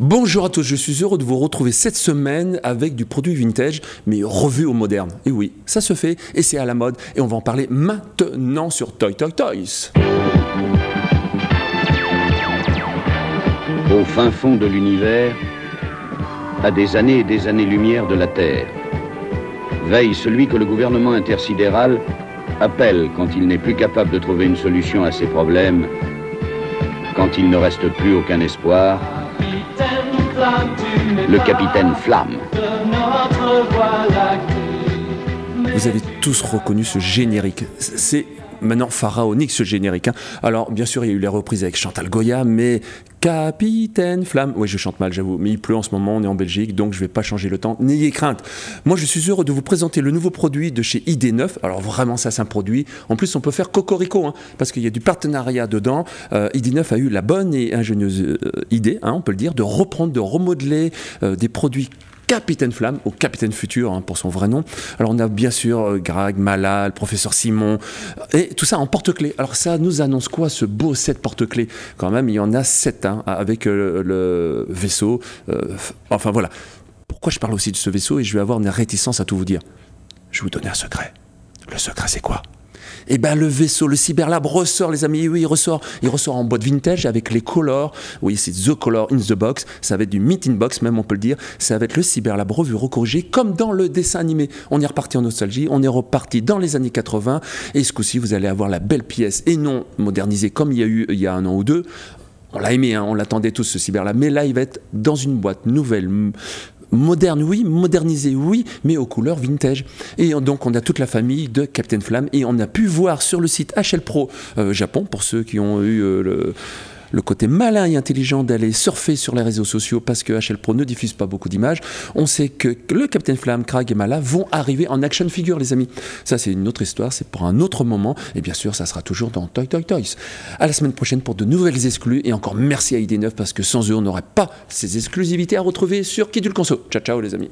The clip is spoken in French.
Bonjour à tous, je suis heureux de vous retrouver cette semaine avec du produit vintage, mais revu au moderne. Et oui, ça se fait et c'est à la mode et on va en parler maintenant sur Toy Toy Toys. Au fin fond de l'univers, à des années et des années-lumière de la Terre, veille celui que le gouvernement intersidéral appelle quand il n'est plus capable de trouver une solution à ses problèmes, quand il ne reste plus aucun espoir, le capitaine Flamme. Vous avez tous reconnu ce générique. C'est maintenant pharaonique ce générique. hein. Alors bien sûr il y a eu les reprises avec Chantal Goya, mais Capitaine Flamme, oui je chante mal j'avoue, mais il pleut en ce moment, on est en Belgique, donc je vais pas changer le temps, n'ayez crainte. Moi je suis heureux de vous présenter le nouveau produit de chez ID9, alors vraiment ça c'est un produit, en plus on peut faire cocorico, hein, parce qu'il y a du partenariat dedans. Euh, ID9 a eu la bonne et ingénieuse euh, idée, hein, on peut le dire, de reprendre, de remodeler euh, des produits Capitaine Flamme, ou Capitaine Futur hein, pour son vrai nom. Alors on a bien sûr euh, Greg, Mala, le professeur Simon, et tout ça en porte-clés. Alors ça nous annonce quoi ce beau set porte-clés? Quand même, il y en a sept hein, avec euh, le vaisseau. euh, enfin voilà. Pourquoi je parle aussi de ce vaisseau et je vais avoir une réticence à tout vous dire? Je vais vous donner un secret. Le secret c'est quoi? Eh ben le vaisseau, le Cyberlab ressort, les amis. Oui, il ressort. Il ressort en boîte vintage avec les colors. Oui, c'est The Color in the Box. Ça va être du Meet in Box, même on peut le dire. Ça va être le Cyberlab revu, recorrigé, comme dans le dessin animé. On est reparti en nostalgie. On est reparti dans les années 80. Et ce coup-ci, vous allez avoir la belle pièce et non modernisée comme il y a eu il y a un an ou deux. On l'a aimé, hein, on l'attendait tous ce Cyberlab. Mais là, il va être dans une boîte nouvelle moderne, oui, modernisé, oui, mais aux couleurs vintage. Et donc, on a toute la famille de Captain Flamme et on a pu voir sur le site HL Pro euh, Japon, pour ceux qui ont eu euh, le le côté malin et intelligent d'aller surfer sur les réseaux sociaux parce que HL Pro ne diffuse pas beaucoup d'images. On sait que le Captain Flamme, Krag et Mala vont arriver en action figure, les amis. Ça, c'est une autre histoire, c'est pour un autre moment. Et bien sûr, ça sera toujours dans Toy Toy Toys. À la semaine prochaine pour de nouvelles exclus. Et encore merci à ID9 parce que sans eux, on n'aurait pas ces exclusivités à retrouver sur Kidul Conso. Ciao, ciao, les amis.